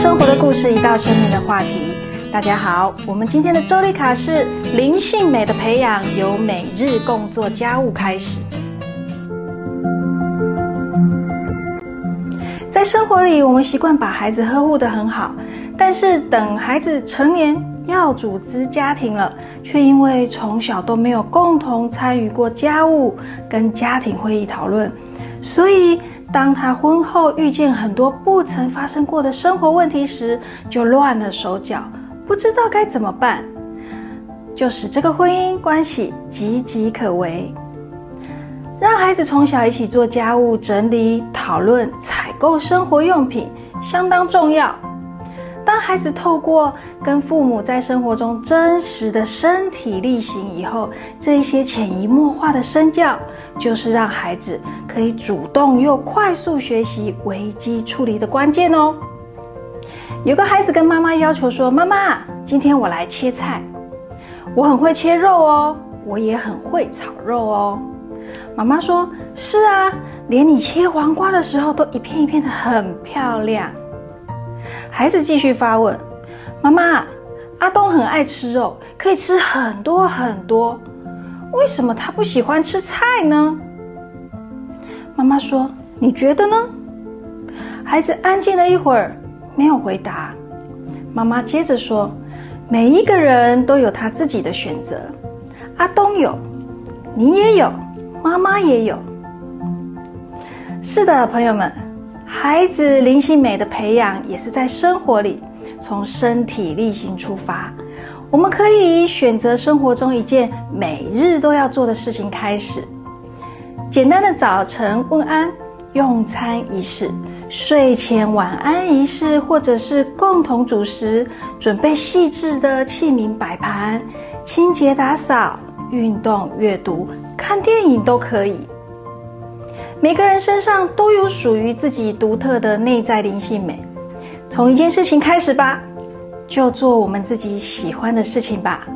生活的故事，一道生命的话题。大家好，我们今天的周丽卡是灵性美的培养，由每日共做家务开始。在生活里，我们习惯把孩子呵护得很好，但是等孩子成年要组织家庭了，却因为从小都没有共同参与过家务跟家庭会议讨论，所以。当他婚后遇见很多不曾发生过的生活问题时，就乱了手脚，不知道该怎么办，就使这个婚姻关系岌岌可危。让孩子从小一起做家务、整理、讨论、采购生活用品，相当重要。当孩子透过跟父母在生活中真实的身体力行以后，这一些潜移默化的身教，就是让孩子可以主动又快速学习危机处理的关键哦。有个孩子跟妈妈要求说：“妈妈，今天我来切菜，我很会切肉哦，我也很会炒肉哦。”妈妈说：“是啊，连你切黄瓜的时候都一片一片的很漂亮。”孩子继续发问：“妈妈，阿东很爱吃肉，可以吃很多很多，为什么他不喜欢吃菜呢？”妈妈说：“你觉得呢？”孩子安静了一会儿，没有回答。妈妈接着说：“每一个人都有他自己的选择，阿东有，你也有，妈妈也有。”是的，朋友们。孩子灵性美的培养也是在生活里，从身体力行出发。我们可以选择生活中一件每日都要做的事情开始，简单的早晨问安、用餐仪式、睡前晚安仪式，或者是共同主食、准备细致的器皿摆盘、清洁打扫、运动、阅读、看电影都可以。每个人身上都有属于自己独特的内在灵性美。从一件事情开始吧，就做我们自己喜欢的事情吧。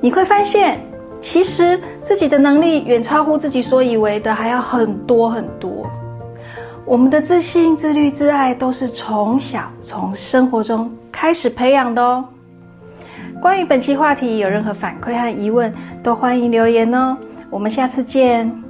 你会发现，其实自己的能力远超乎自己所以为的，还要很多很多。我们的自信、自律、自爱，都是从小从生活中开始培养的哦。关于本期话题，有任何反馈和疑问，都欢迎留言哦。我们下次见。